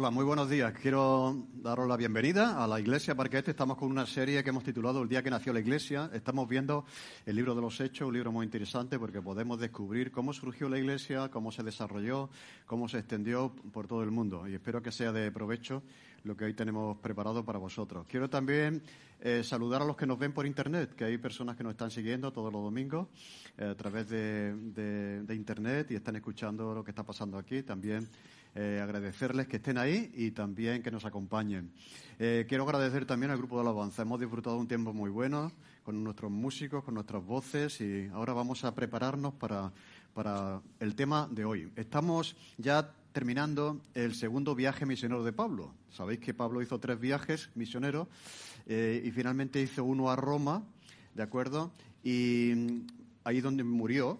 Hola, muy buenos días. Quiero daros la bienvenida a la Iglesia Parquete. Estamos con una serie que hemos titulado El día que nació la Iglesia. Estamos viendo el libro de los Hechos, un libro muy interesante porque podemos descubrir cómo surgió la Iglesia, cómo se desarrolló, cómo se extendió por todo el mundo. Y espero que sea de provecho lo que hoy tenemos preparado para vosotros. Quiero también eh, saludar a los que nos ven por Internet, que hay personas que nos están siguiendo todos los domingos eh, a través de, Internet y están escuchando lo que está pasando aquí. También eh, agradecerles que estén ahí y también que nos acompañen. quiero agradecer también al grupo de alabanza. Hemos disfrutado un tiempo muy bueno con nuestros músicos, con nuestras voces y ahora vamos a prepararnos para, para el tema de hoy. Estamos ya terminando el segundo viaje misionero de Pablo. Sabéis que Pablo hizo tres viajes misioneros eh, y finalmente hizo uno a Roma, ¿de acuerdo? Y mm, ahí donde murió,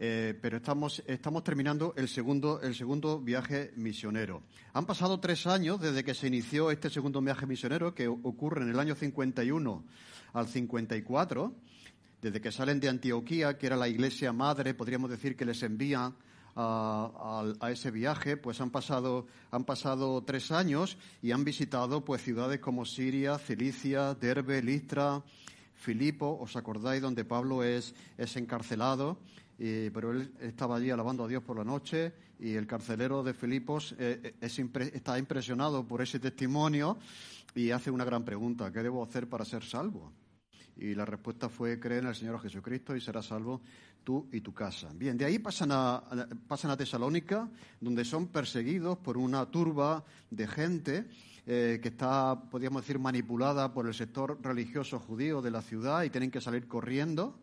eh, pero estamos, estamos terminando el segundo, el segundo viaje misionero. Han pasado tres años desde que se inició este segundo viaje misionero, que ocurre en el año 51 al 54, desde que salen de Antioquía, que era la iglesia madre, podríamos decir que les envían a, ese viaje, pues han pasado, han pasado tres años y han visitado pues ciudades como Siria, Cilicia, Derbe, Listra, Filipo, ¿os acordáis donde Pablo es, es encarcelado? Pero él estaba allí alabando a Dios por la noche y el carcelero de Filipos eh, eh, está impresionado por ese testimonio y hace una gran pregunta, ¿qué debo hacer para ser salvo? Y la respuesta fue, cree en el Señor Jesucristo y serás salvo tú y tu casa. Bien, de ahí pasan a, pasan a Tesalónica, donde son perseguidos por una turba de gente eh, que está, podríamos decir, manipulada por el sector religioso judío de la ciudad y tienen que salir corriendo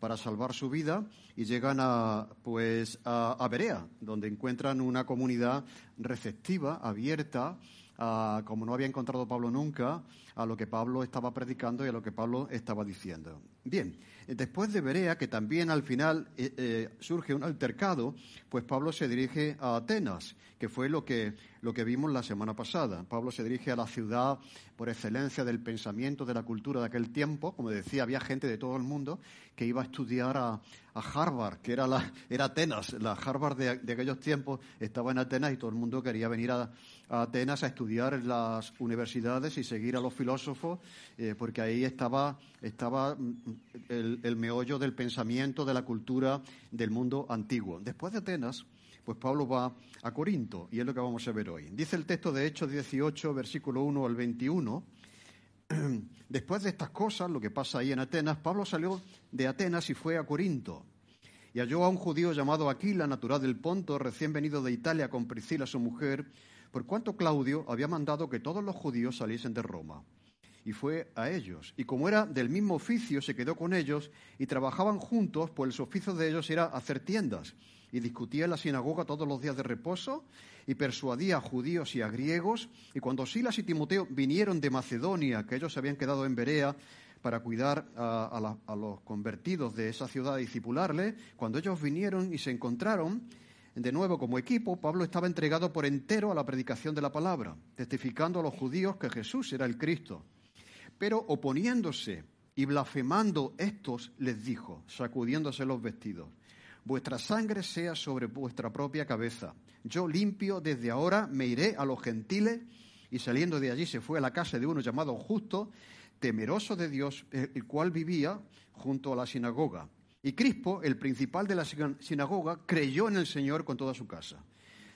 para salvar su vida y llegan a, pues, a, a Berea, donde encuentran una comunidad receptiva, abierta, como no había encontrado Pablo nunca, a lo que Pablo estaba predicando y a lo que Pablo estaba diciendo. Bien, después de Berea, que también al final eh, eh, surge un altercado, pues Pablo se dirige a Atenas, que fue lo que, lo que vimos la semana pasada. Pablo se dirige a la ciudad por excelencia del pensamiento, de la cultura de aquel tiempo. Como decía, había gente de todo el mundo que iba a estudiar a, Harvard, que era, la, era Atenas. La Harvard de, aquellos tiempos estaba en Atenas y todo el mundo quería venir a, Atenas a estudiar en las universidades y seguir a los filósofos, eh, porque ahí estaba, estaba mm, el, meollo del pensamiento, de la cultura del mundo antiguo. Después de Atenas, pues Pablo va a Corinto y es lo que vamos a ver hoy. Dice el texto de Hechos 18, versículo 1 al 21. Después de estas cosas, lo que pasa ahí en Atenas, Pablo salió de Atenas y fue a Corinto. Y halló a un judío llamado Aquila, natural del Ponto, recién venido de Italia con Priscila, su mujer, por cuanto Claudio había mandado que todos los judíos saliesen de Roma. Y fue a ellos. Y como era del mismo oficio, se quedó con ellos y trabajaban juntos, pues el oficio de ellos era hacer tiendas y discutía en la sinagoga todos los días de reposo y persuadía a judíos y a griegos. Y cuando Silas y Timoteo vinieron de Macedonia, que ellos se habían quedado en Berea para cuidar a, los convertidos de esa ciudad y discipularle, cuando ellos vinieron y se encontraron de nuevo como equipo, Pablo estaba entregado por entero a la predicación de la palabra, testificando a los judíos que Jesús era el Cristo. Pero oponiéndose y blasfemando estos, les dijo, sacudiéndose los vestidos, vuestra sangre sea sobre vuestra propia cabeza. Yo limpio desde ahora, me iré a los gentiles. Y saliendo de allí se fue a la casa de uno llamado Justo, temeroso de Dios, el cual vivía junto a la sinagoga. Y Crispo, el principal de la sinagoga, creyó en el Señor con toda su casa.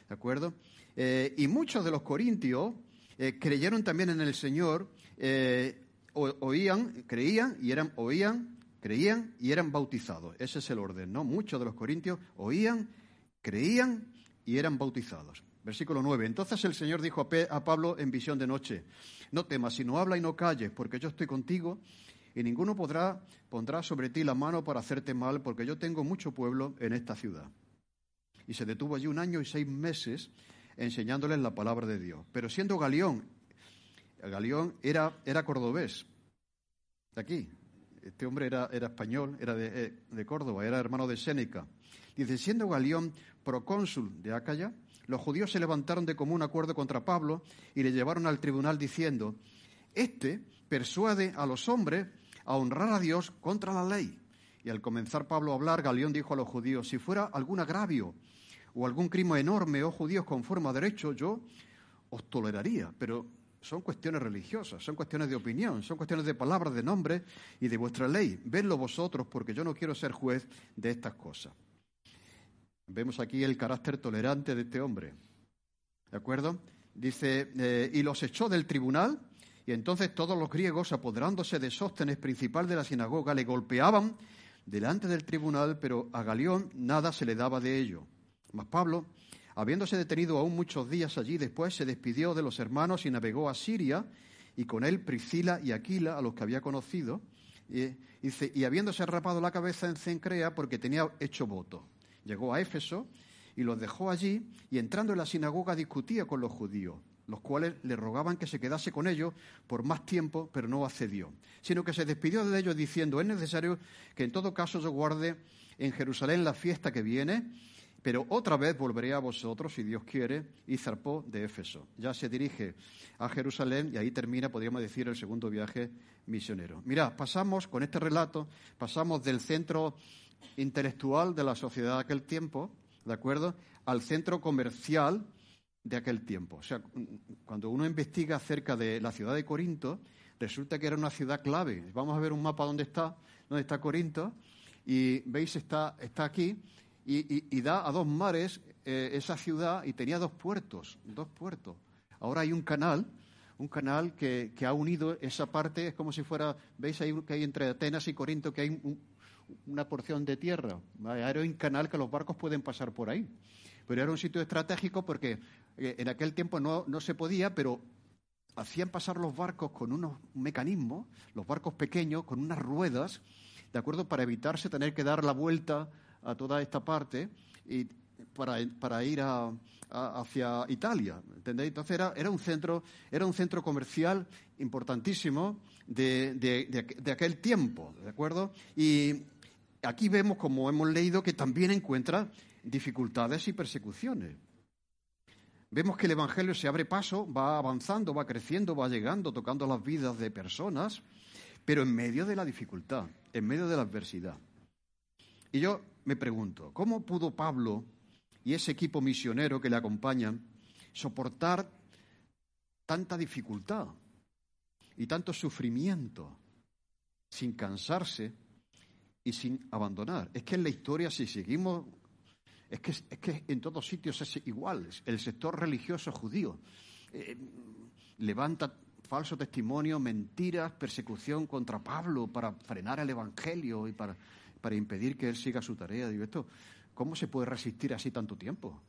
¿De acuerdo? Eh, y muchos de los corintios eh, creyeron también en el Señor, eh, oían, creían y eran, oían creían y eran bautizados. Ese es el orden, ¿no? Muchos de los corintios oían, creían y eran bautizados. Versículo 9. Entonces el Señor dijo a Pablo en visión de noche, no temas, sino habla y no calles, porque yo estoy contigo y ninguno podrá, pondrá sobre ti la mano para hacerte mal, porque yo tengo mucho pueblo en esta ciudad. Y se detuvo allí un año y seis meses enseñándoles la palabra de Dios. Pero siendo Galión, Galión era, era cordobés, de aquí, este hombre era, español, era eh, de, Córdoba, era hermano de Séneca. Dice, siendo Galión procónsul de Acaya, los judíos se levantaron de común acuerdo contra Pablo y le llevaron al tribunal diciendo, este persuade a los hombres a honrar a Dios contra la ley. Y al comenzar Pablo a hablar, Galión dijo a los judíos, si fuera algún agravio o algún crimen enorme, oh judíos, conforme a derecho, yo os toleraría, pero son cuestiones religiosas, son cuestiones de opinión, son cuestiones de palabras, de nombre y de vuestra ley. Vedlo vosotros, porque yo no quiero ser juez de estas cosas. Vemos aquí el carácter tolerante de este hombre. ¿De acuerdo? Dice, eh, y los echó del tribunal, y entonces todos los griegos, apoderándose de Sóstenes, principal de la sinagoga, le golpeaban delante del tribunal, pero a Galión nada se le daba de ello. Mas Pablo, habiéndose detenido aún muchos días allí, después se despidió de los hermanos y navegó a Siria, y con él Priscila y Aquila, a los que había conocido, y, dice, y habiéndose rapado la cabeza en Cencrea porque tenía hecho voto. Llegó a Éfeso y los dejó allí, y entrando en la sinagoga discutía con los judíos los cuales le rogaban que se quedase con ellos por más tiempo, pero no accedió, sino que se despidió de ellos diciendo, es necesario que en todo caso yo guarde en Jerusalén la fiesta que viene, pero otra vez volveré a vosotros, si Dios quiere, y zarpó de Éfeso. Ya se dirige a Jerusalén y ahí termina, podríamos decir, el segundo viaje misionero. Mirad, pasamos con este relato, pasamos del centro intelectual de la sociedad de aquel tiempo, ¿de acuerdo?, al centro comercial de aquel tiempo. O sea, cuando uno investiga acerca de la ciudad de Corinto, resulta que era una ciudad clave. Vamos a ver un mapa dónde está, dónde está Corinto, y veis, está, está aquí, y, da a dos mares eh, esa ciudad y tenía dos puertos, dos puertos. Ahora hay un canal, un canal que, ha unido esa parte, es como si fuera, veis ahí que hay entre Atenas y Corinto, que hay una porción de tierra. Hay un canal que los barcos pueden pasar por ahí. Pero era un sitio estratégico porque eh, en aquel tiempo no, no se podía, pero hacían pasar los barcos con unos mecanismos, los barcos pequeños, con unas ruedas, ¿de acuerdo? Para evitarse tener que dar la vuelta a toda esta parte y para, para ir a, hacia Italia, ¿entendéis? Entonces era, era, un centro, era un centro comercial importantísimo de, de, de, aquel tiempo, ¿de acuerdo? Y aquí vemos, como hemos leído, que también encuentra dificultades y persecuciones. Vemos que el Evangelio se abre paso, va avanzando, va creciendo, va llegando, tocando las vidas de personas, pero en medio de la dificultad, en medio de la adversidad. Y yo me pregunto, ¿cómo pudo Pablo y ese equipo misionero que le acompañan soportar tanta dificultad y tanto sufrimiento sin cansarse y sin abandonar? Es que en la historia, si seguimos es que, es que en todos sitios es igual. El sector religioso judío eh, levanta falso testimonio, mentiras, persecución contra Pablo para frenar el Evangelio y para, para impedir que él siga su tarea. Digo, ¿cómo se puede resistir así tanto tiempo?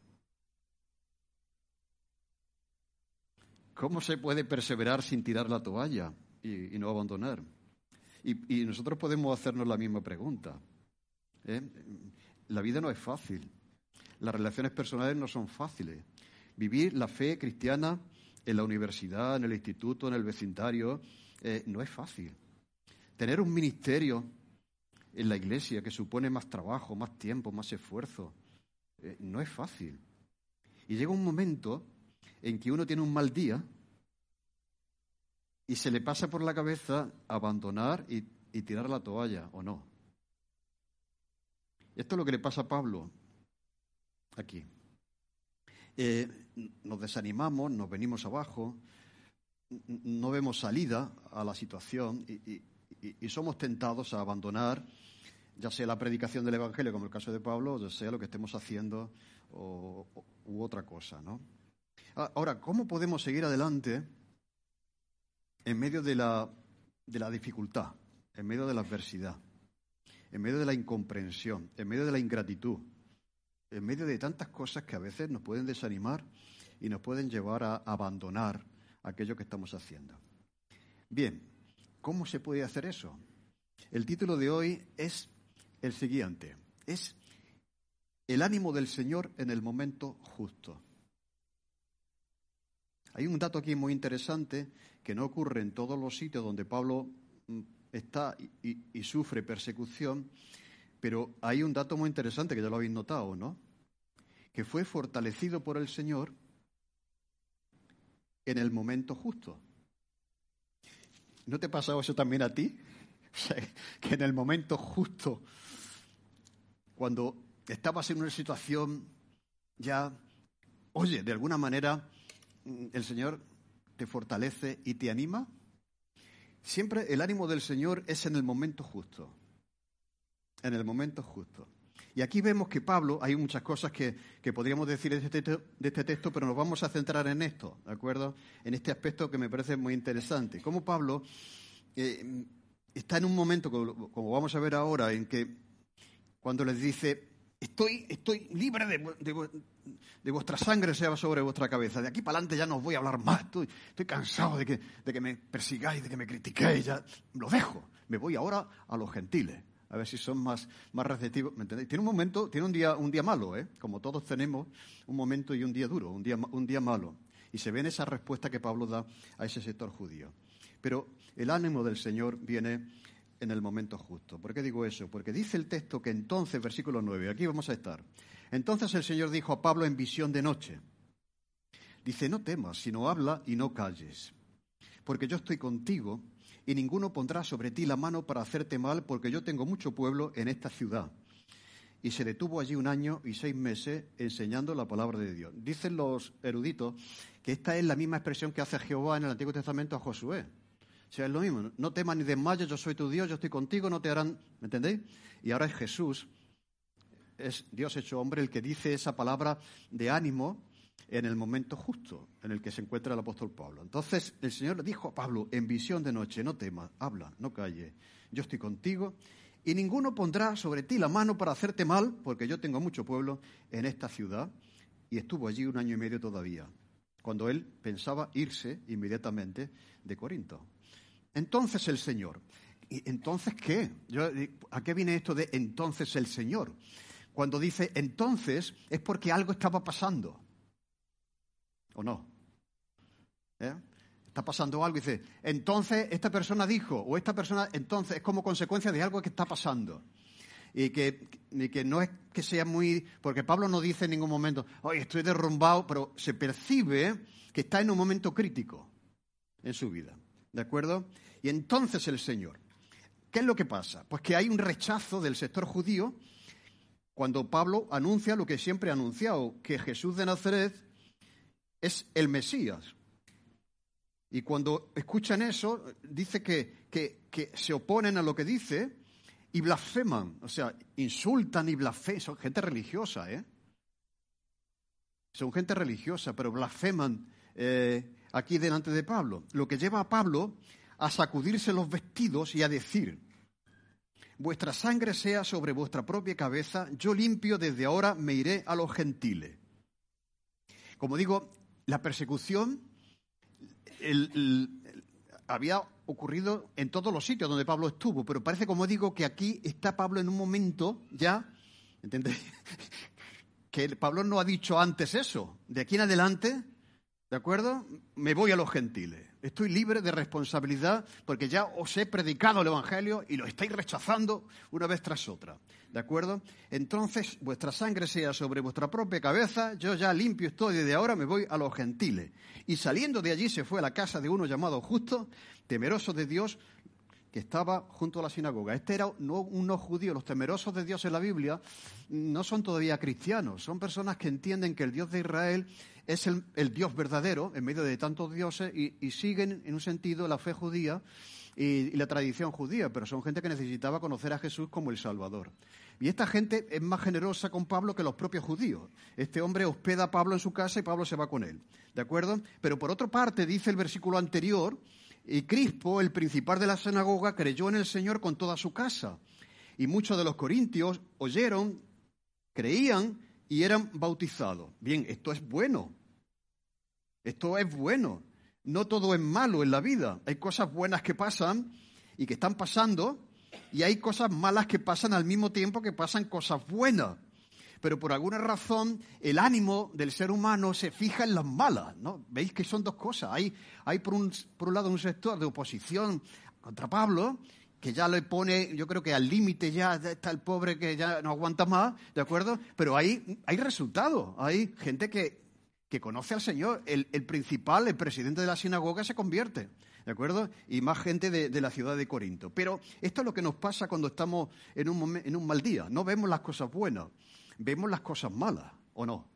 ¿Cómo se puede perseverar sin tirar la toalla y, no abandonar? Y, nosotros podemos hacernos la misma pregunta. ¿eh? La vida no es fácil. Las relaciones personales no son fáciles. Vivir la fe cristiana en la universidad, en el instituto, en el vecindario, eh, no es fácil. Tener un ministerio en la iglesia que supone más trabajo, más tiempo, más esfuerzo, eh, no es fácil. Y llega un momento en que uno tiene un mal día y se le pasa por la cabeza abandonar y, tirar la toalla, ¿o no? Esto es lo que le pasa a Pablo aquí. Eh, nos desanimamos, nos venimos abajo, no vemos salida a la situación y, somos tentados a abandonar, ya sea la predicación del Evangelio, como el caso de Pablo, ya sea lo que estemos haciendo o, u otra cosa. ¿no? Ahora, ¿cómo podemos seguir adelante en medio de la, de la dificultad, en medio de la adversidad, en medio de la incomprensión, en medio de la ingratitud? en medio de tantas cosas que a veces nos pueden desanimar y nos pueden llevar a abandonar aquello que estamos haciendo. Bien, ¿cómo se puede hacer eso? El título de hoy es el siguiente, es el ánimo del Señor en el momento justo. Hay un dato aquí muy interesante que no ocurre en todos los sitios donde Pablo mm, está y, sufre persecución, pero hay un dato muy interesante que ya lo habéis notado, ¿no? Que fue fortalecido por el Señor en el momento justo. ¿No te ha pasado eso también a ti? Que en el momento justo, cuando estabas en una situación ya, oye, de alguna manera el Señor te fortalece y te anima? Siempre el ánimo del Señor es en el momento justo. En el momento justo. Y aquí vemos que Pablo, hay muchas cosas que, podríamos decir de este, texto, de este, texto, pero nos vamos a centrar en esto, ¿de acuerdo? En este aspecto que me parece muy interesante. Cómo Pablo eh, está en un momento, como, vamos a ver ahora, en que cuando les dice, estoy, estoy libre de, vuestra sangre sea sobre vuestra cabeza. De aquí para adelante ya no os voy a hablar más. Estoy, estoy cansado de que, de que me persigáis, de que me critiquéis. Ya lo dejo. Me voy ahora a los gentiles a ver si son más, más receptivos. ¿Me entendéis? Tiene un momento, tiene un día, un día malo, ¿eh? Como todos tenemos un momento y un día duro, un día, un día malo. Y se ve en esa respuesta que Pablo da a ese sector judío. Pero el ánimo del Señor viene en el momento justo. ¿Por qué digo eso? Porque dice el texto que entonces, versículo 9, aquí vamos a estar. Entonces el Señor dijo a Pablo en visión de noche. Dice, no temas, sino habla y no calles, porque yo estoy contigo y ninguno pondrá sobre ti la mano para hacerte mal, porque yo tengo mucho pueblo en esta ciudad. Y se detuvo allí un año y seis meses enseñando la palabra de Dios. Dicen los eruditos que esta es la misma expresión que hace Jehová en el Antiguo Testamento a Josué. O sea, es lo mismo. No temas ni desmayes, yo soy tu Dios, yo estoy contigo, no te harán. ¿Me entendéis? Y ahora es Jesús, es Dios hecho hombre, el que dice esa palabra de ánimo en el momento justo en el que se encuentra el apóstol Pablo. Entonces el Señor le dijo a Pablo en visión de noche, no temas, habla, no calles, yo estoy contigo y ninguno pondrá sobre ti la mano para hacerte mal, porque yo tengo mucho pueblo en esta ciudad y estuvo allí un año y medio todavía, cuando él pensaba irse inmediatamente de Corinto. Entonces el Señor, ¿y entonces qué? ¿A qué viene esto de entonces el Señor? Cuando dice entonces es porque algo estaba pasando. ¿O no? ¿Eh? Está pasando algo y dice, entonces esta persona dijo, o esta persona, entonces es como consecuencia de algo que está pasando. Y que, que no es que sea muy. Porque Pablo no dice en ningún momento, oye, estoy derrumbado, pero se percibe que está en un momento crítico en su vida. ¿De acuerdo? Y entonces el Señor. ¿Qué es lo que pasa? Pues que hay un rechazo del sector judío cuando Pablo anuncia lo que siempre ha anunciado, que Jesús de Nazaret es el Mesías. Y cuando escuchan eso, dice que, que, se oponen a lo que dice y blasfeman, o sea, insultan y blasfeman. Son gente religiosa, ¿eh? Son gente religiosa, pero blasfeman eh, aquí delante de Pablo. Lo que lleva a Pablo a sacudirse los vestidos y a decir, vuestra sangre sea sobre vuestra propia cabeza, yo limpio desde ahora me iré a los gentiles. Como digo, la persecución había ocurrido en todos los sitios donde Pablo estuvo, pero parece, como digo, que aquí está Pablo en un momento ya, ¿entendéis? que Pablo no ha dicho antes eso. De aquí en adelante, ¿de acuerdo? Me voy a los gentiles. Estoy libre de responsabilidad porque ya os he predicado el Evangelio y lo estáis rechazando una vez tras otra. ¿De acuerdo? Entonces vuestra sangre sea sobre vuestra propia cabeza, yo ya limpio estoy, desde ahora me voy a los gentiles. Y saliendo de allí se fue a la casa de uno llamado justo, temeroso de Dios, que estaba junto a la sinagoga. Este era no unos judíos, los temerosos de Dios en la Biblia no son todavía cristianos, son personas que entienden que el Dios de Israel es el, Dios verdadero en medio de tantos dioses y, siguen en un sentido la fe judía y, la tradición judía, pero son gente que necesitaba conocer a Jesús como el Salvador. Y esta gente es más generosa con Pablo que los propios judíos. Este hombre hospeda a Pablo en su casa y Pablo se va con él. ¿De acuerdo? Pero por otra parte, dice el versículo anterior, y Crispo, el principal de la sinagoga, creyó en el Señor con toda su casa. Y muchos de los corintios oyeron, creían y eran bautizados. Bien, esto es bueno. Esto es bueno. No todo es malo en la vida. Hay cosas buenas que pasan y que están pasando y hay cosas malas que pasan al mismo tiempo que pasan cosas buenas. Pero por alguna razón el ánimo del ser humano se fija en las malas, ¿no? Veis que son dos cosas. Hay, hay por, un, por un lado un sector de oposición contra Pablo que ya le pone, yo creo que al límite ya está el pobre que ya no aguanta más, ¿de acuerdo? Pero hay, hay resultados, hay gente que, que conoce al Señor. El, principal, el presidente de la sinagoga se convierte, ¿de acuerdo? Y más gente de, la ciudad de Corinto. Pero esto es lo que nos pasa cuando estamos en un, en un mal día. No vemos las cosas buenas, vemos las cosas malas, ¿o no?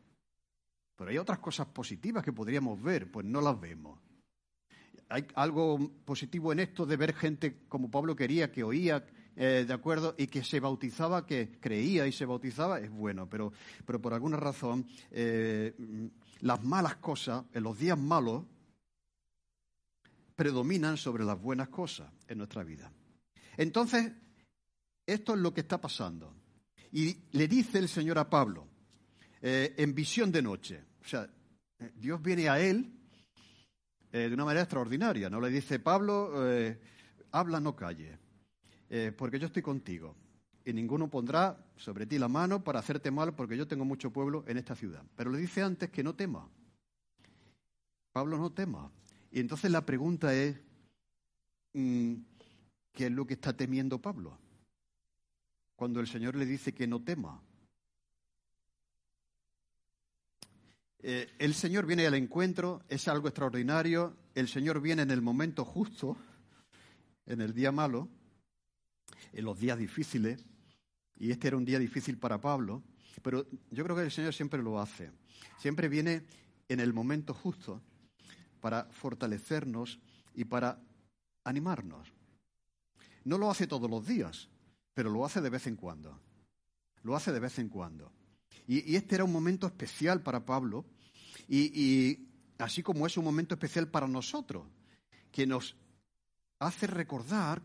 Pero hay otras cosas positivas que podríamos ver, pues no las vemos. Hay algo positivo en esto de ver gente como Pablo quería, que oía, eh, ¿de acuerdo? Y que se bautizaba, que creía y se bautizaba, es bueno, pero, pero por alguna razón eh, las malas cosas, en los días malos, predominan sobre las buenas cosas en nuestra vida. Entonces, esto es lo que está pasando. Y le dice el Señor a Pablo, eh, en visión de noche, o sea, Dios viene a él de una manera extraordinaria, ¿no? Le dice, Pablo, habla, no calle. Eh, porque yo estoy contigo. Y ninguno pondrá sobre ti la mano para hacerte mal, porque yo tengo mucho pueblo en esta ciudad. Pero le dice antes que no tema. Pablo no tema. Y entonces la pregunta es, mm, ¿qué es lo que está temiendo Pablo? Cuando el Señor le dice que no tema. Eh, el Señor viene al encuentro, es algo extraordinario, el Señor viene en el momento justo, en el día malo, en los días difíciles, y este era un día difícil para Pablo, pero yo creo que el Señor siempre lo hace. Siempre viene en el momento justo para fortalecernos y para animarnos. No lo hace todos los días, pero lo hace de vez en cuando. Lo hace de vez en cuando. Y, este era un momento especial para Pablo, y así como es un momento especial para nosotros, que nos hace recordar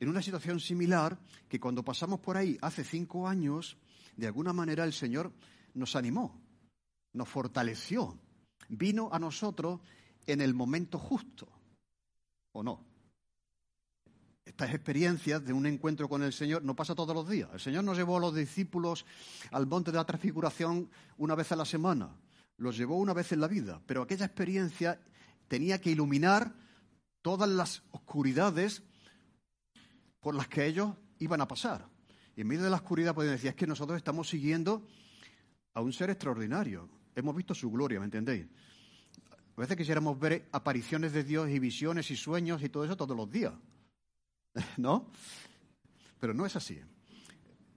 en una situación similar que cuando pasamos por ahí hace cinco años, de alguna manera el Señor nos animó, nos fortaleció, vino a nosotros en el momento justo, ¿o no? Estas experiencias de un encuentro con el Señor no pasa todos los días. El Señor nos llevó a los discípulos al monte de la transfiguración una vez a la semana. Los llevó una vez en la vida. Pero aquella experiencia tenía que iluminar todas las oscuridades por las que ellos iban a pasar. Y en medio de la oscuridad pueden decir, es que nosotros estamos siguiendo a un ser extraordinario. Hemos visto su gloria, ¿me entendéis? A veces quisiéramos ver apariciones de Dios y visiones y sueños y todo eso todos los días. ¿No? Pero no es así.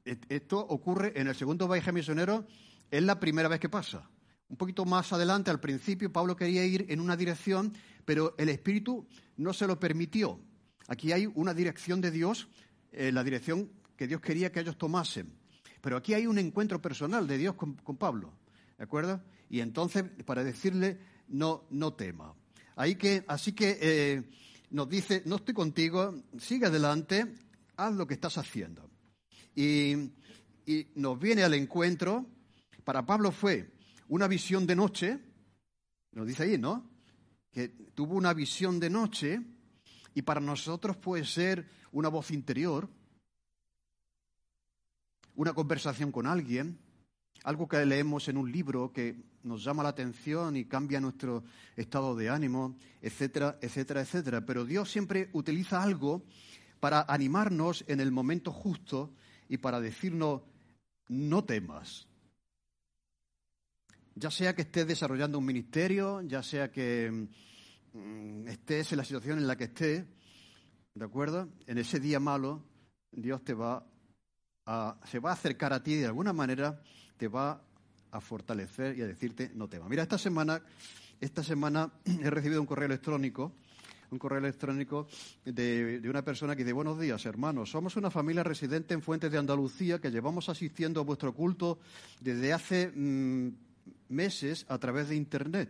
E-, esto ocurre en el segundo viaje misionero, es la primera vez que pasa. Un poquito más adelante, al principio, Pablo quería ir en una dirección, pero el Espíritu no se lo permitió. Aquí hay una dirección de Dios, eh, la dirección que Dios quería que ellos tomasen. Pero aquí hay un encuentro personal de Dios con, Pablo, ¿de acuerdo? Y entonces, para decirle, no, no tema. Así que eh, nos dice, no estoy contigo, sigue adelante, haz lo que estás haciendo. Y, y nos viene al encuentro, para Pablo fue una visión de noche, nos dice ahí, ¿no? Que tuvo una visión de noche y para nosotros puede ser una voz interior, una conversación con alguien, algo que leemos en un libro que nos llama la atención y cambia nuestro estado de ánimo, etcétera, etcétera, etcétera. Pero Dios siempre utiliza algo para animarnos en el momento justo y para decirnos, no temas. Ya sea que estés desarrollando un ministerio, ya sea que Mm, estés en la situación en la que estés, ¿de acuerdo? En ese día malo, Dios te va a, se va a acercar a ti de alguna manera, te va a fortalecer y a decirte no te va. Mira, esta semana, esta semana he recibido un correo electrónico, un correo electrónico de, una persona que dice, buenos días, hermanos, somos una familia residente en Fuentes de Andalucía que llevamos asistiendo a vuestro culto desde hace mm, meses a través de Internet.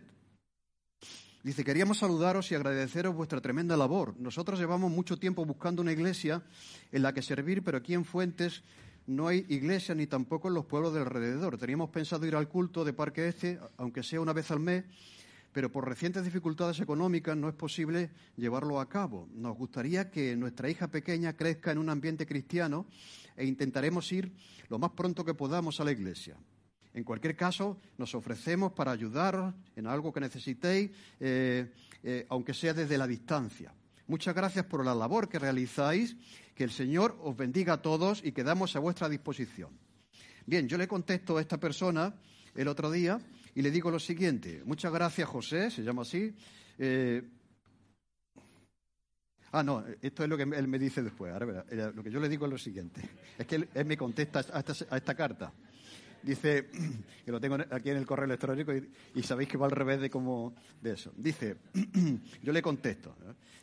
Dice, queríamos saludaros y agradeceros vuestra tremenda labor. Nosotros llevamos mucho tiempo buscando una iglesia en la que servir, pero aquí en Fuentes no hay iglesia ni tampoco en los pueblos del alrededor. Teníamos pensado ir al culto de Parque Este, aunque sea una vez al mes, pero por recientes dificultades económicas no es posible llevarlo a cabo. Nos gustaría que nuestra hija pequeña crezca en un ambiente cristiano e intentaremos ir lo más pronto que podamos a la iglesia. En cualquier caso, nos ofrecemos para ayudaros en algo que necesitéis, eh, eh, aunque sea desde la distancia. Muchas gracias por la labor que realizáis, que el Señor os bendiga a todos y quedamos a vuestra disposición. Bien, yo le contesto a esta persona el otro día y le digo lo siguiente. Muchas gracias, José, se llama así. Eh, ah, no, esto es lo que él me dice después. Ahora, lo que yo le digo es lo siguiente. Es que él, me contesta a esta carta. Dice, que lo tengo aquí en el correo electrónico y, sabéis que va al revés de cómo de eso. Dice, yo le contesto.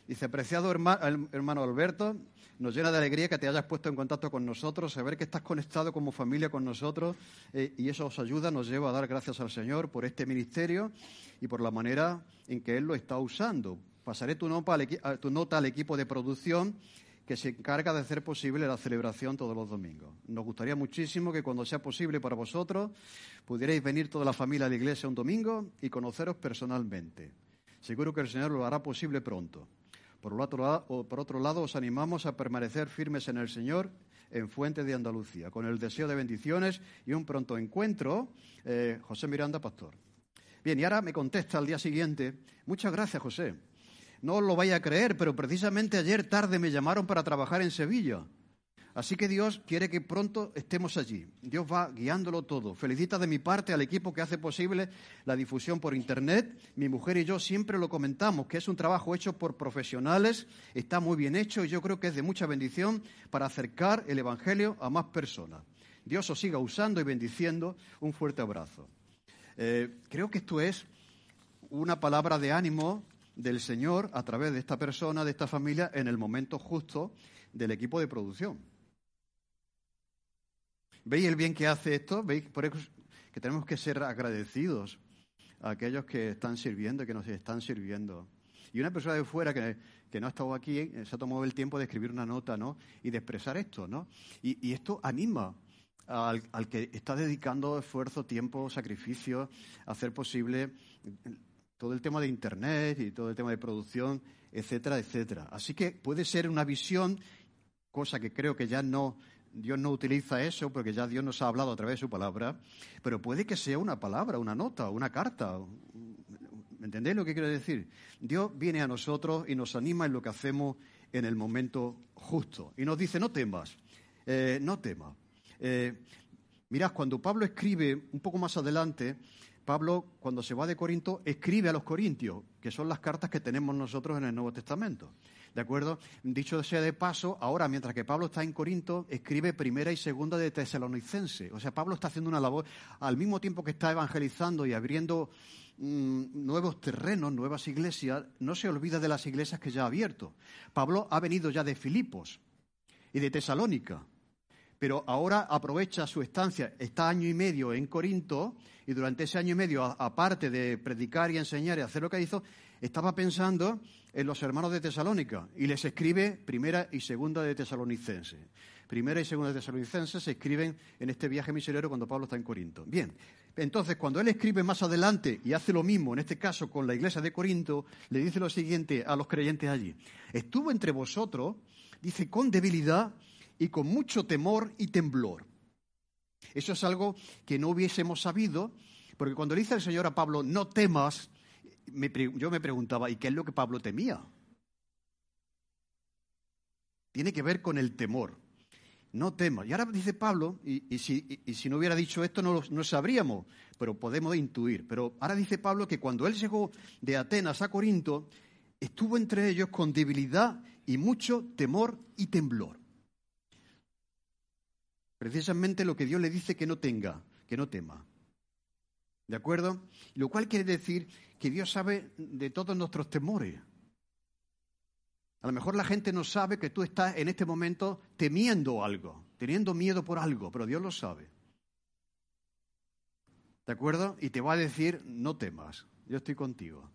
Dice, apreciado hermano Alberto, nos llena de alegría que te hayas puesto en contacto con nosotros, saber que estás conectado como familia con nosotros eh, y eso os ayuda, nos lleva a dar gracias al Señor por este ministerio y por la manera en que Él lo está usando. Pasaré tu nota al, tu nota al equipo de producción que se encarga de hacer posible la celebración todos los domingos. Nos gustaría muchísimo que cuando sea posible para vosotros pudierais venir toda la familia a la iglesia un domingo y conoceros personalmente. Seguro que el Señor lo hará posible pronto. Por otro, lado, os animamos a permanecer firmes en el Señor en Fuente de Andalucía, con el deseo de bendiciones y un pronto encuentro. Eh, José Miranda, pastor. Bien, y ahora me contesta al día siguiente. Muchas gracias, José. No lo vaya a creer, pero precisamente ayer tarde me llamaron para trabajar en Sevilla. Así que Dios quiere que pronto estemos allí. Dios va guiándolo todo. Felicita de mi parte al equipo que hace posible la difusión por Internet. Mi mujer y yo siempre lo comentamos, que es un trabajo hecho por profesionales, está muy bien hecho y yo creo que es de mucha bendición para acercar el Evangelio a más personas. Dios os siga usando y bendiciendo. Un fuerte abrazo. Eh, creo que esto es una palabra de ánimo del Señor a través de esta persona, de esta familia, en el momento justo del equipo de producción. ¿Veis el bien que hace esto? ¿Veis por eso que tenemos que ser agradecidos a aquellos que están sirviendo y que nos están sirviendo? Y una persona de fuera que, no ha estado aquí eh, se ha tomado el tiempo de escribir una nota ¿no? y de expresar esto. ¿no? Y, esto anima al, al, que está dedicando esfuerzo, tiempo, sacrificio a hacer posible todo el tema de Internet y todo el tema de producción, etcétera, etcétera. Así que puede ser una visión, cosa que creo que ya no, Dios no utiliza eso porque ya Dios nos ha hablado a través de su palabra, pero puede que sea una palabra, una nota, una carta. ¿Me entendéis lo que quiero decir? Dios viene a nosotros y nos anima en lo que hacemos en el momento justo. Y nos dice, no temas, eh, no temas. Eh, mirad, cuando Pablo escribe un poco más adelante, Pablo, cuando se va de Corinto, escribe a los corintios, que son las cartas que tenemos nosotros en el Nuevo Testamento. ¿De acuerdo? Dicho sea de paso, ahora, mientras que Pablo está en Corinto, escribe primera y segunda de Tesalonicense. O sea, Pablo está haciendo una labor al mismo tiempo que está evangelizando y abriendo mm, nuevos terrenos, nuevas iglesias, no se olvida de las iglesias que ya ha abierto. Pablo ha venido ya de Filipos y de Tesalónica pero ahora aprovecha su estancia, está año y medio en Corinto, y durante ese año y medio, aparte de predicar y enseñar y hacer lo que hizo, estaba pensando en los hermanos de Tesalónica y les escribe primera y segunda de Tesalonicense. Primera y segunda de Tesalonicense se escriben en este viaje misionero cuando Pablo está en Corinto. Bien, entonces cuando él escribe más adelante y hace lo mismo, en este caso con la iglesia de Corinto, le dice lo siguiente a los creyentes allí. Estuvo entre vosotros, dice, con debilidad y con mucho temor y temblor. Eso es algo que no hubiésemos sabido, porque cuando le dice el Señor a Pablo, no temas, yo me preguntaba, ¿y qué es lo que Pablo temía? Tiene que ver con el temor. No temas. Y ahora dice Pablo, y, si, no hubiera dicho esto no lo sabríamos, pero podemos intuir. Pero ahora dice Pablo que cuando él llegó de Atenas a Corinto, estuvo entre ellos con debilidad y mucho temor y temblor. Precisamente lo que Dios le dice que no tenga, que no tema. ¿De acuerdo? Lo cual quiere decir que Dios sabe de todos nuestros temores. A lo mejor la gente no sabe que tú estás en este momento temiendo algo, teniendo miedo por algo, pero Dios lo sabe. ¿De acuerdo? Y te va a decir, no temas, yo estoy contigo.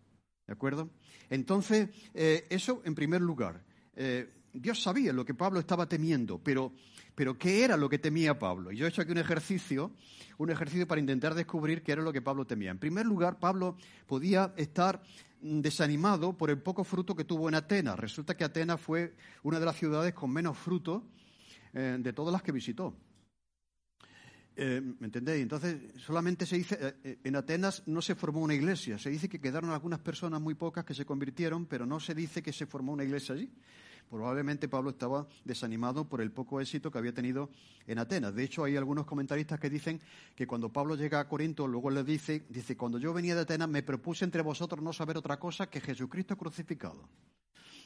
¿De acuerdo? Entonces, eh, eso en primer lugar. Eh, Dios sabía lo que Pablo estaba temiendo, pero, pero ¿qué era lo que temía Pablo? Y yo he hecho aquí un ejercicio, un ejercicio para intentar descubrir qué era lo que Pablo temía. En primer lugar, Pablo podía estar desanimado por el poco fruto que tuvo en Atenas. Resulta que Atenas fue una de las ciudades con menos fruto eh, de todas las que visitó. Eh, ¿Me entendéis? Entonces, solamente se dice, eh, en Atenas no se formó una iglesia, se dice que quedaron algunas personas muy pocas que se convirtieron, pero no se dice que se formó una iglesia allí. Probablemente Pablo estaba desanimado por el poco éxito que había tenido en Atenas. De hecho, hay algunos comentaristas que dicen que cuando Pablo llega a Corinto, luego le dice, dice, cuando yo venía de Atenas me propuse entre vosotros no saber otra cosa que Jesucristo crucificado.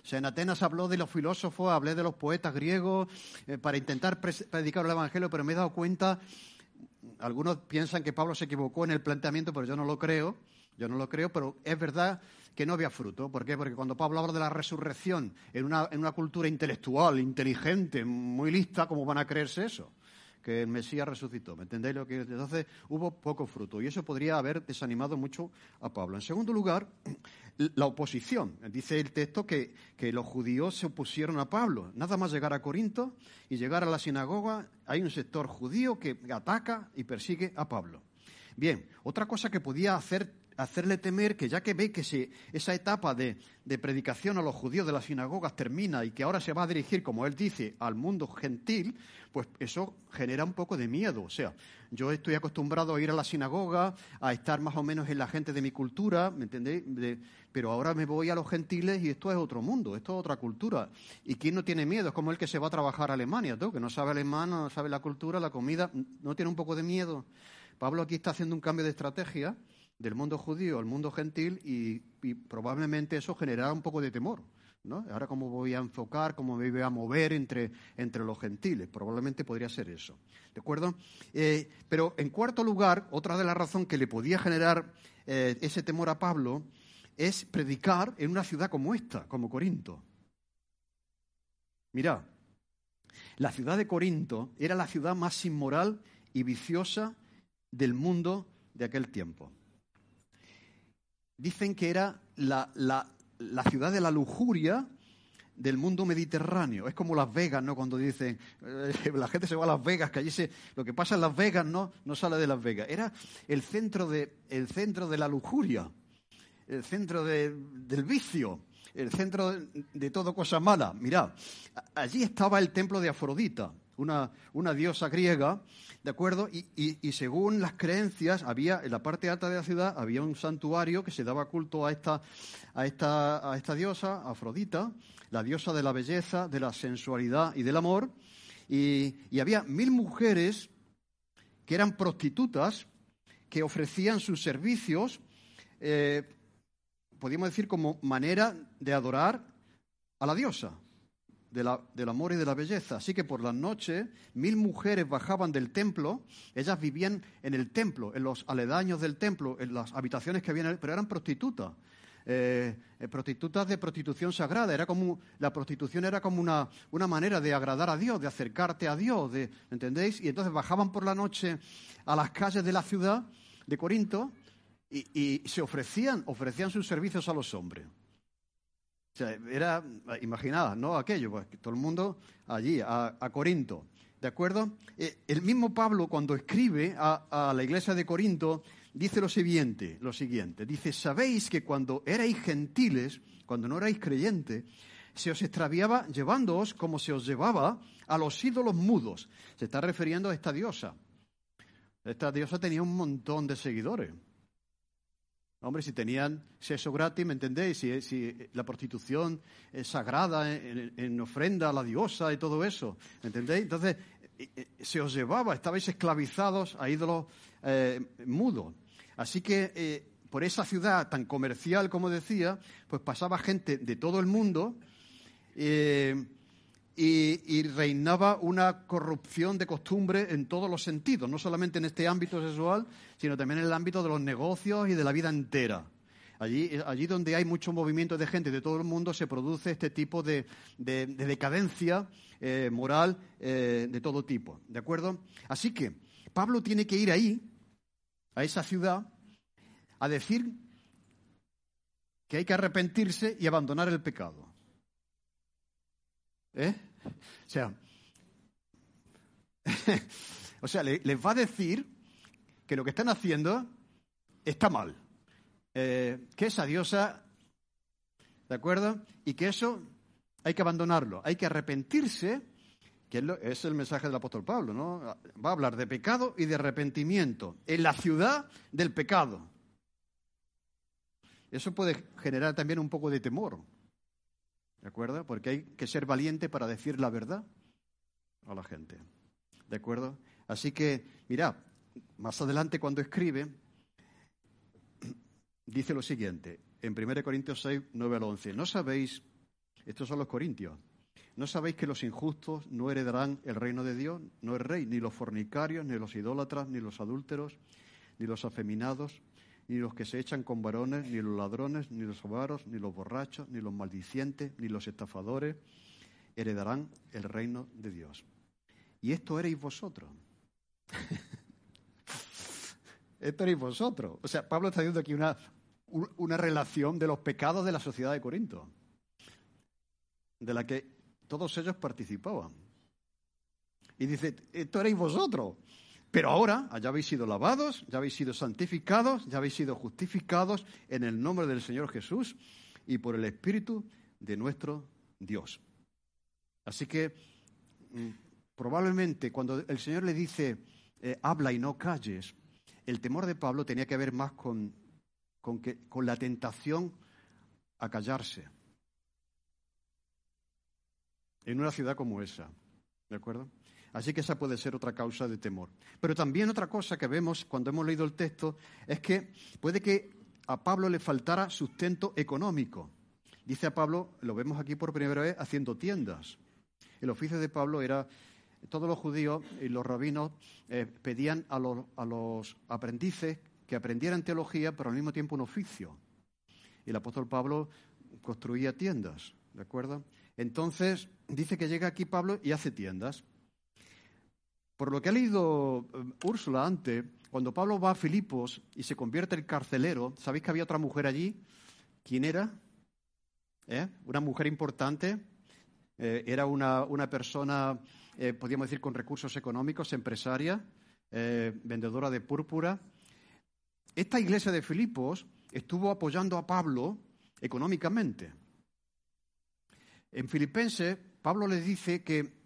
O sea, en Atenas habló de los filósofos, hablé de los poetas griegos eh, para intentar predicar el Evangelio, pero me he dado cuenta algunos piensan que Pablo se equivocó en el planteamiento, pero yo no lo creo. Yo no lo creo, pero es verdad que no había fruto. ¿Por qué? Porque cuando Pablo habla de la resurrección en una, en una cultura intelectual, inteligente, muy lista, ¿cómo van a creerse eso? que el Mesías resucitó. ¿Me entendéis lo que Entonces hubo poco fruto y eso podría haber desanimado mucho a Pablo. En segundo lugar, la oposición. Dice el texto que, que los judíos se opusieron a Pablo. Nada más llegar a Corinto y llegar a la sinagoga, hay un sector judío que ataca y persigue a Pablo. Bien, otra cosa que podía hacer hacerle temer que ya que ve que esa etapa de, predicación a los judíos de las sinagogas termina y que ahora se va a dirigir, como él dice, al mundo gentil, pues eso genera un poco de miedo. O sea, yo estoy acostumbrado a ir a la sinagoga, a estar más o menos en la gente de mi cultura, ¿me entendéis? pero ahora me voy a los gentiles y esto es otro mundo, esto es otra cultura. ¿Y quién no tiene miedo? Es como el que se va a trabajar a Alemania, ¿tú? que no sabe alemán, no sabe la cultura, la comida, no tiene un poco de miedo. Pablo aquí está haciendo un cambio de estrategia del mundo judío al mundo gentil y, probablemente eso generará un poco de temor. ¿no? Ahora, ¿cómo voy a enfocar, cómo me voy a mover entre, entre los gentiles? Probablemente podría ser eso. ¿De acuerdo? Eh, pero, en cuarto lugar, otra de las razones que le podía generar eh, ese temor a Pablo es predicar en una ciudad como esta, como Corinto. Mirad, la ciudad de Corinto era la ciudad más inmoral y viciosa del mundo de aquel tiempo dicen que era la, ciudad de la lujuria del mundo mediterráneo. Es como Las Vegas, ¿no? Cuando dicen, eh, la gente se va a Las Vegas, que allí se, lo que pasa en Las Vegas no, no sale de Las Vegas. Era el centro de, el centro de la lujuria, el centro del vicio, el centro de, de todo cosa mala. Mirad, allí estaba el templo de Afrodita, una, una diosa griega ¿De acuerdo? Y, según las creencias, había en la parte alta de la ciudad había un santuario que se daba culto a esta, a esta, a esta diosa, Afrodita, la diosa de la belleza, de la sensualidad y del amor. Y, había mil mujeres que eran prostitutas que ofrecían sus servicios, eh, podríamos decir, como manera de adorar a la diosa del amor y de la belleza. Así que por las noches mil mujeres bajaban del templo, ellas vivían en el templo, en los aledaños del templo, en las habitaciones que habían, pero eran prostitutas. Eh, eh, prostitutas de prostitución sagrada. Era como, la prostitución era como una, una, manera de agradar a Dios, de acercarte a Dios, de, ¿entendéis? Y entonces bajaban por la noche a las calles de la ciudad de Corinto y se ofrecían, ofrecían sus servicios a los hombres. O sea, era, imaginada, ¿no? Aquello, pues, todo el mundo allí, a, Corinto. ¿De acuerdo? Eh, el mismo Pablo, cuando escribe a, la iglesia de Corinto, dice lo siguiente, lo siguiente. Dice, sabéis que cuando erais gentiles, cuando no erais creyentes, se os extraviaba llevándoos como se os llevaba a los ídolos mudos. Se está refiriendo a esta diosa. Esta diosa tenía un montón de seguidores. Hombre, si tenían sexo gratis, ¿me entendéis? Si, la prostitución es sagrada en, ofrenda a la diosa y todo eso, ¿me entendéis? Entonces, eh, eh, se os llevaba, estabais esclavizados a ídolos eh, mudos. Así que por esa ciudad tan comercial, como decía, pues pasaba gente de todo el mundo y, reinaba una corrupción de costumbre en todos los sentidos, no solamente en este ámbito sexual, sino también en el ámbito de los negocios y de la vida entera. Allí, allí donde hay mucho movimiento de gente de todo el mundo se produce este tipo de, decadencia eh, moral eh, de todo tipo. ¿De acuerdo? Así que Pablo tiene que ir ahí, a esa ciudad, a decir que hay que arrepentirse y abandonar el pecado. ¿Eh? O sea, o sea les va a decir que lo que están haciendo está mal. Eh, que esa diosa, ¿de acuerdo? Y que eso hay que abandonarlo, hay que arrepentirse, que es, el mensaje del apóstol Pablo, ¿no? Va a hablar de pecado y de arrepentimiento en la ciudad del pecado. Eso puede generar también un poco de temor. ¿De acuerdo? Porque hay que ser valiente para decir la verdad a la gente. ¿De acuerdo? Así que, mira, más adelante cuando escribe, dice lo siguiente, en 1 Corintios 6, 9 al 11, ¿no sabéis, estos son los corintios, ¿No sabéis que los injustos no heredarán el reino de Dios? No es rey, ni los fornicarios, ni los idólatras, ni los adúlteros, ni los afeminados, ni los que se echan con varones, ni los ladrones, ni los avaros, ni los borrachos, ni los maldicientes, ni los estafadores heredarán el reino de Dios. Y esto erais vosotros. esto erais vosotros. O sea, Pablo está diciendo aquí una, una relación de los pecados de la sociedad de Corinto, de la que todos ellos participaban. Y dice, esto erais vosotros. Pero ahora ya habéis sido lavados, ya habéis sido santificados, ya habéis sido justificados en el nombre del Señor Jesús y por el Espíritu de nuestro Dios. Así que mm, probablemente cuando el Señor le dice, eh, habla y no calles, el temor de Pablo tenía que ver más con, con, que, con la tentación a callarse en una ciudad como esa. ¿De acuerdo? Así que esa puede ser otra causa de temor. Pero también otra cosa que vemos cuando hemos leído el texto es que puede que a Pablo le faltara sustento económico. Dice a Pablo, lo vemos aquí por primera vez, haciendo tiendas. El oficio de Pablo era, todos los judíos y los rabinos eh, pedían a los, a los aprendices que aprendieran teología, pero al mismo tiempo un oficio. Y el apóstol Pablo construía tiendas, ¿de acuerdo? Entonces, dice que llega aquí Pablo y hace tiendas. Por lo que ha leído eh, Úrsula antes, cuando Pablo va a Filipos y se convierte en carcelero, ¿sabéis que había otra mujer allí? ¿Quién era? ¿Eh? Una mujer importante. Eh, era una, persona, podríamos decir, con recursos económicos, empresaria, vendedora de púrpura. Esta iglesia de Filipos estuvo apoyando a Pablo económicamente. En Filipenses, Pablo le dice que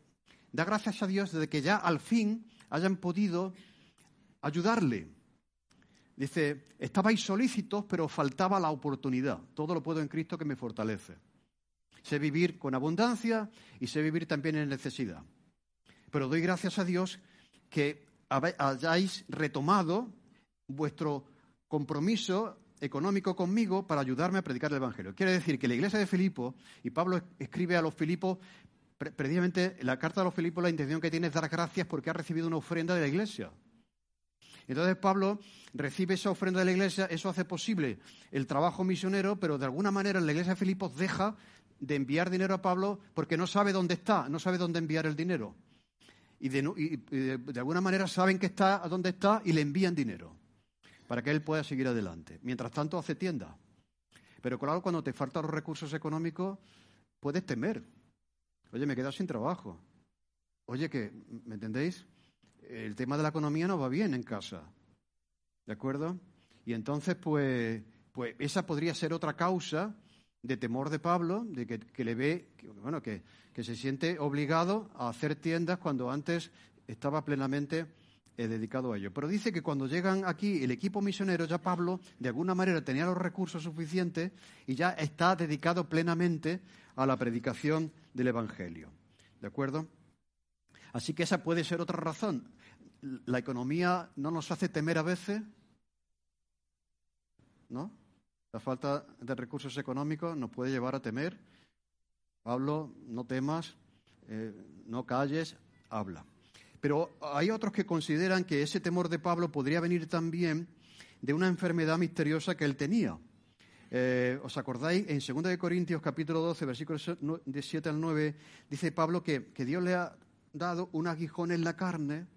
da gracias a Dios de que ya al fin hayan podido ayudarle. Dice, estabais solícitos, pero faltaba la oportunidad. Todo lo puedo en Cristo que me fortalece. Sé vivir con abundancia y sé vivir también en necesidad. Pero doy gracias a Dios que hayáis retomado vuestro compromiso económico conmigo para ayudarme a predicar el Evangelio. Quiere decir que la iglesia de Filipo, y Pablo escribe a los Filipos precisamente la carta de los Filipos la intención que tiene es dar gracias porque ha recibido una ofrenda de la iglesia. Entonces Pablo recibe esa ofrenda de la iglesia, eso hace posible el trabajo misionero, pero de alguna manera la iglesia de Filipos deja de enviar dinero a Pablo porque no sabe dónde está, no sabe dónde enviar el dinero. Y de, alguna manera saben que está a dónde está y le envían dinero para que él pueda seguir adelante. Mientras tanto hace tienda. Pero claro, cuando te faltan los recursos económicos, puedes temer, Oye, me he quedado sin trabajo. Oye, que, ¿me entendéis? El tema de la economía no va bien en casa. ¿De acuerdo? Y entonces, pues, pues esa podría ser otra causa de temor de Pablo, de que, le ve, bueno, que, que, se siente obligado a hacer tiendas cuando antes estaba plenamente eh, dedicado a ello. Pero dice que cuando llegan aquí el equipo misionero, ya Pablo de alguna manera tenía los recursos suficientes y ya está dedicado plenamente a la predicación del Evangelio. ¿De acuerdo? Así que esa puede ser otra razón. La economía no nos hace temer a veces, ¿no? La falta de recursos económicos nos puede llevar a temer. Pablo, no temas, eh, no calles, habla. Pero hay otros que consideran que ese temor de Pablo podría venir también de una enfermedad misteriosa que él tenía. Eh, ¿Os acordáis? En 2 Corintios capítulo 12, versículos de 7 al 9, dice Pablo que, que Dios le ha dado un aguijón en la carne,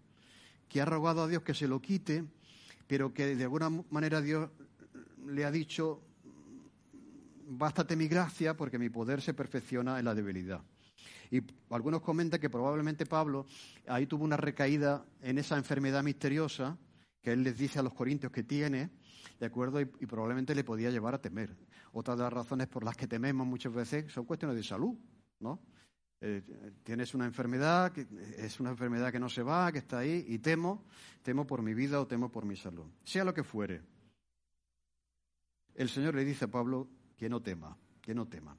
que ha rogado a Dios que se lo quite, pero que de alguna manera Dios le ha dicho, bástate mi gracia porque mi poder se perfecciona en la debilidad. Y algunos comentan que probablemente Pablo ahí tuvo una recaída en esa enfermedad misteriosa que él les dice a los corintios que tiene, ¿de acuerdo? Y, probablemente le podía llevar a temer. Otra de las razones por las que tememos muchas veces son cuestiones de salud, ¿no? Eh, tienes una enfermedad, que es una enfermedad que no se va, que está ahí, y temo, temo por mi vida o temo por mi salud. Sea lo que fuere. El Señor le dice a Pablo que no tema, que no tema.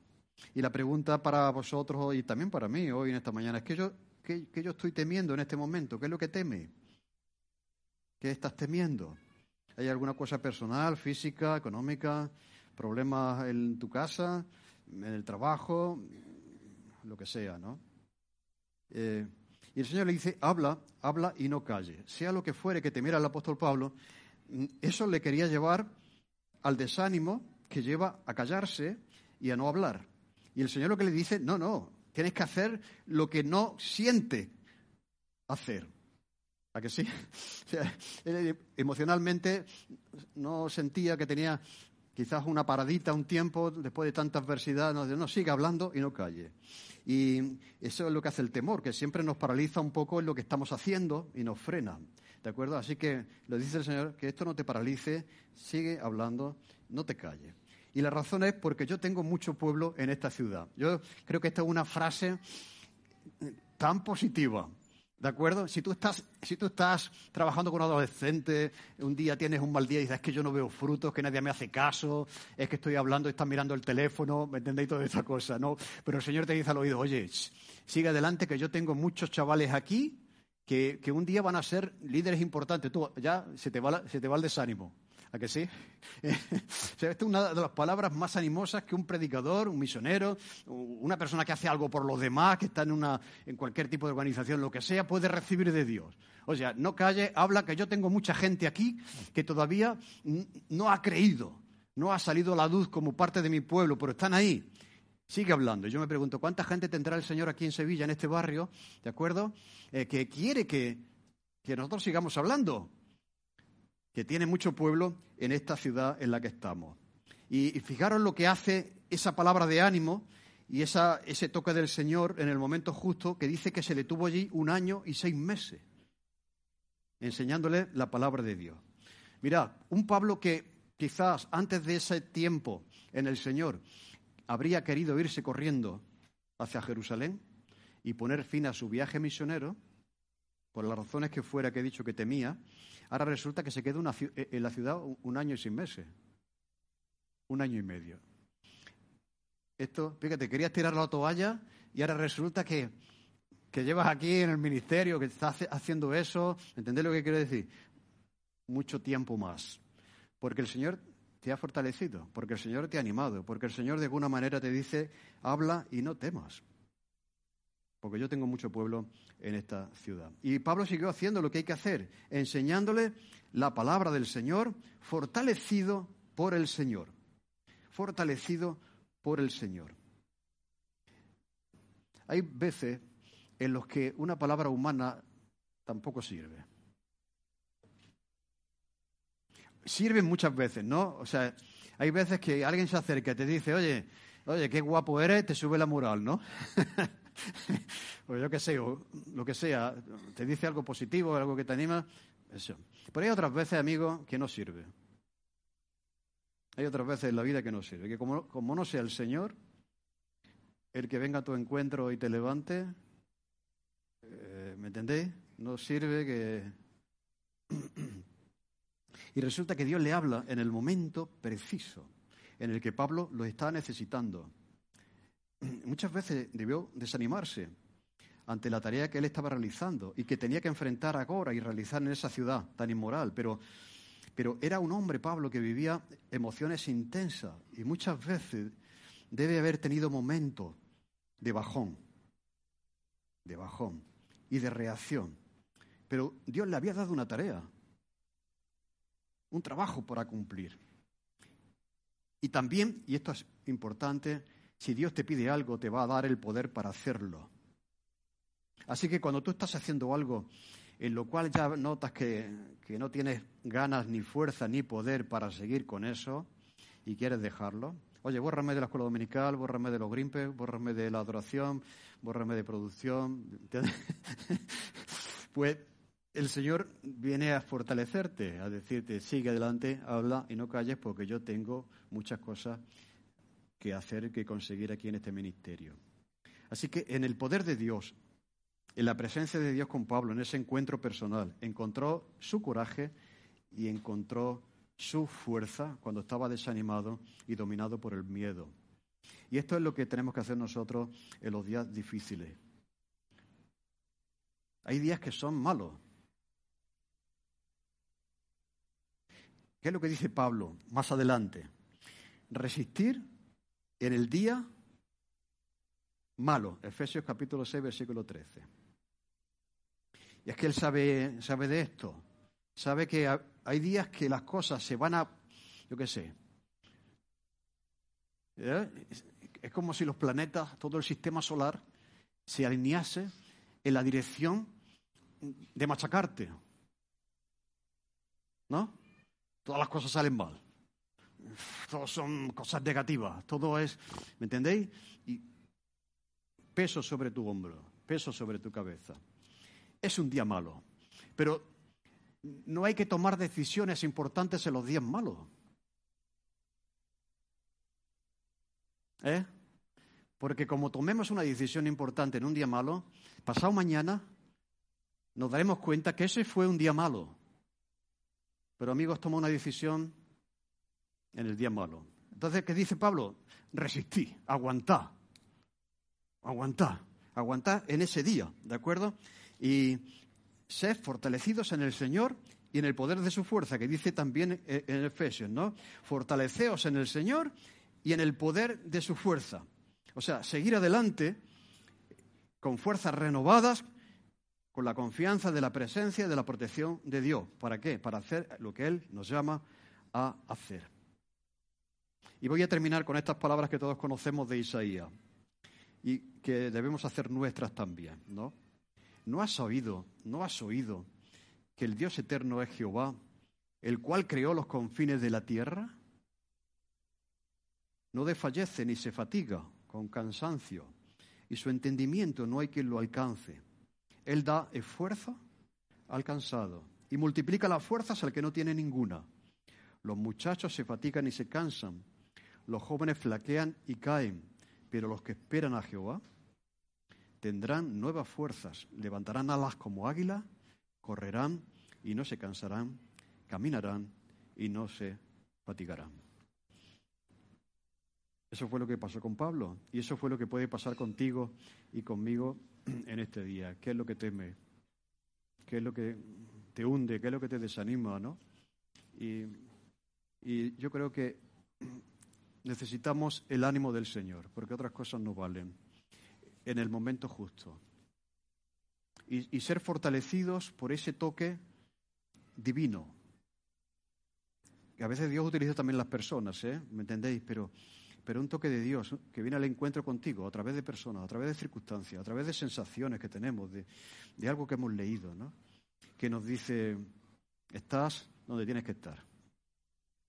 Y la pregunta para vosotros y también para mí hoy en esta mañana es, ¿qué yo, yo estoy temiendo en este momento? ¿Qué es lo que teme? ¿Qué estás temiendo? ¿Hay alguna cosa personal, física, económica, problemas en tu casa, en el trabajo, lo que sea, ¿no? Eh, y el Señor le dice, habla, habla y no calle. Sea lo que fuere que temiera el apóstol Pablo, eso le quería llevar al desánimo que lleva a callarse y a no hablar. Y el Señor lo que le dice, no, no, tienes que hacer lo que no siente hacer. ¿A que sí? emocionalmente no sentía que tenía quizás una paradita, un tiempo, después de tanta adversidad, no, no sigue hablando y no calle. Y eso es lo que hace el temor, que siempre nos paraliza un poco en lo que estamos haciendo y nos frena. ¿De acuerdo? Así que le dice el Señor que esto no te paralice, sigue hablando, no te calle. Y la razón es porque yo tengo mucho pueblo en esta ciudad. Yo creo que esta es una frase tan positiva, ¿De acuerdo? Si tú, estás, si tú estás trabajando con adolescente, un día tienes un mal día y dices, es que yo no veo frutos, que nadie me hace caso, es que estoy hablando y estás mirando el teléfono, ¿me entendéis? Toda esa cosa, ¿no? Pero el Señor te dice al oído, oye, sigue adelante que yo tengo muchos chavales aquí que, que un día van a ser líderes importantes. Tú ya se te va, se te va el desánimo. ¿A que sí? esta es una de las palabras más animosas que un predicador, un misionero, una persona que hace algo por los demás, que está en, una, en cualquier tipo de organización, lo que sea, puede recibir de Dios. O sea, no calle, habla que yo tengo mucha gente aquí que todavía no ha creído, no ha salido a la luz como parte de mi pueblo, pero están ahí. Sigue hablando. Yo me pregunto, ¿cuánta gente tendrá el Señor aquí en Sevilla, en este barrio, ¿de acuerdo? Eh, que quiere que, que nosotros sigamos hablando que tiene mucho pueblo en esta ciudad en la que estamos. Y, fijaros lo que hace esa palabra de ánimo y ese toque del Señor en el momento justo que dice que se le tuvo allí un año y seis meses, enseñándole la palabra de Dios. Mirad, un Pablo que quizás antes de ese tiempo en el Señor habría querido irse corriendo hacia Jerusalén y poner fin a su viaje misionero, por las razones que fuera que he dicho que temía, Ahora resulta que se queda eh, en la ciudad un año y seis meses. Un año y medio. Esto, fíjate, querías tirar la toalla y ahora resulta que, que llevas aquí en el ministerio, que estás haciendo eso. ¿Entendés lo que quiero decir? Mucho tiempo más. Porque el Señor te ha fortalecido, porque el Señor te ha animado, porque el Señor de alguna manera te dice, habla y no temas porque yo tengo mucho pueblo en esta ciudad. Y Pablo siguió haciendo lo que hay que hacer, enseñándole la palabra del Señor, fortalecido por el Señor. Fortalecido por el Señor. Hay veces en los que una palabra humana tampoco sirve. Sirve muchas veces, ¿no? O sea, hay veces que alguien se acerca y te dice, oye, oye, qué guapo eres, te sube la moral, ¿no? o yo qué sé, o lo que sea, te dice algo positivo, algo que te anima, eso. Pero hay otras veces, amigo, que no sirve. Hay otras veces en la vida que no sirve, que como, como no sea el Señor el que venga a tu encuentro y te levante, eh, ¿me entendéis? No sirve que... y resulta que Dios le habla en el momento preciso en el que Pablo lo está necesitando. muchas veces debió desanimarse ante la tarea que él estaba realizando y que tenía que enfrentar ahora y realizar en esa ciudad tan inmoral. Pero, pero era un hombre, Pablo, que vivía emociones intensas y muchas veces debe haber tenido momentos de bajón, de bajón y de reacción. Pero Dios le había dado una tarea, un trabajo para cumplir. Y también, y esto es importante, si Dios te pide algo, te va a dar el poder para hacerlo. Así que cuando tú estás haciendo algo en lo cual ya notas que, no tienes ganas, ni fuerza, ni poder para seguir con eso y quieres dejarlo, oye, bórrame de la escuela dominical, bórrame de los grimpes, bórrame de la adoración, bórrame de producción. pues el Señor viene a fortalecerte, a decirte, sigue adelante, habla y no calles porque yo tengo muchas cosas que hacer, que conseguir aquí en este ministerio. Así que en el poder de Dios, en la presencia de Dios con Pablo, en ese encuentro personal, encontró su coraje y encontró su fuerza cuando estaba desanimado y dominado por el miedo. Y esto es lo que tenemos que hacer nosotros en los días difíciles. Hay días que son malos. ¿Qué es lo que dice Pablo más adelante? Resistir en el día malo. Efesios capítulo 6, versículo 13. Y es que él sabe, sabe de esto. Sabe que hay días que las cosas se van a, yo qué sé. ¿eh? Es como si los planetas, todo el sistema solar, se alinease en la dirección de machacarte. ¿No? Todas las cosas salen mal. Todo son cosas negativas. Todo es, ¿me entendéis? Y peso sobre tu hombro, peso sobre tu cabeza. Es un día malo. Pero no hay que tomar decisiones importantes en los días malos. ¿Eh? Porque como tomemos una decisión importante en un día malo, pasado mañana nos daremos cuenta que ese fue un día malo. Pero amigos, tomó una decisión en el día malo. Entonces, ¿qué dice Pablo? Resistí, aguantá, aguantá, aguantá en ese día, ¿de acuerdo? Y sed fortalecidos en el Señor y en el poder de su fuerza, que dice también en Efesios, ¿no? Fortaleceos en el Señor y en el poder de su fuerza. O sea, seguir adelante con fuerzas renovadas, con la confianza de la presencia y de la protección de Dios. ¿Para qué? Para hacer lo que Él nos llama a hacer. Y voy a terminar con estas palabras que todos conocemos de Isaías y que debemos hacer nuestras también, ¿no? ¿No has oído, no has oído que el Dios eterno es Jehová, el cual creó los confines de la tierra? No desfallece ni se fatiga con cansancio, y su entendimiento no hay quien lo alcance. Él da esfuerzo al cansado y multiplica las fuerzas al que no tiene ninguna. Los muchachos se fatigan y se cansan, los jóvenes flaquean y caen, pero los que esperan a Jehová tendrán nuevas fuerzas, levantarán alas como águila, correrán y no se cansarán, caminarán y no se fatigarán. Eso fue lo que pasó con Pablo y eso fue lo que puede pasar contigo y conmigo en este día. ¿Qué es lo que teme? ¿Qué es lo que te hunde? ¿Qué es lo que te desanima? ¿no? Y, y yo creo que necesitamos el ánimo del Señor, porque otras cosas no valen en el momento justo. Y, ser fortalecidos por ese toque divino. Que a veces Dios utiliza también las personas, ¿eh? ¿Me entendéis? Pero, pero un toque de Dios que viene al encuentro contigo a través de personas, a través de circunstancias, a través de sensaciones que tenemos, de, de algo que hemos leído, ¿no? Que nos dice, estás donde tienes que estar.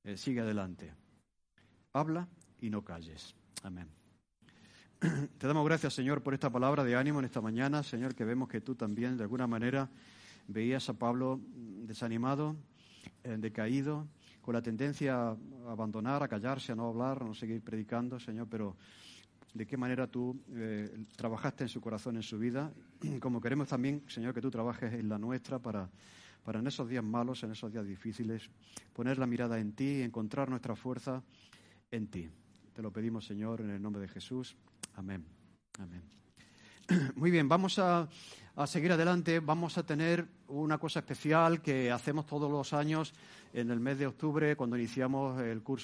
Eh, sigue adelante. Habla y no calles. Amén. Te damos gracias, Señor, por esta palabra de ánimo en esta mañana, Señor, que vemos que tú también, de alguna manera, veías a Pablo desanimado, eh, decaído, con la tendencia a abandonar, a callarse, a no hablar, a no seguir predicando, Señor, pero de qué manera tú eh, trabajaste en su corazón, en su vida, como queremos también, Señor, que tú trabajes en la nuestra para, para en esos días malos, en esos días difíciles, poner la mirada en ti encontrar nuestra fuerza en ti. Te lo pedimos, Señor, en el nombre de Jesús. Amén. Amén. Muy bien, vamos a, seguir adelante. Vamos a tener una cosa especial que hacemos todos los años en el mes de octubre cuando iniciamos el curso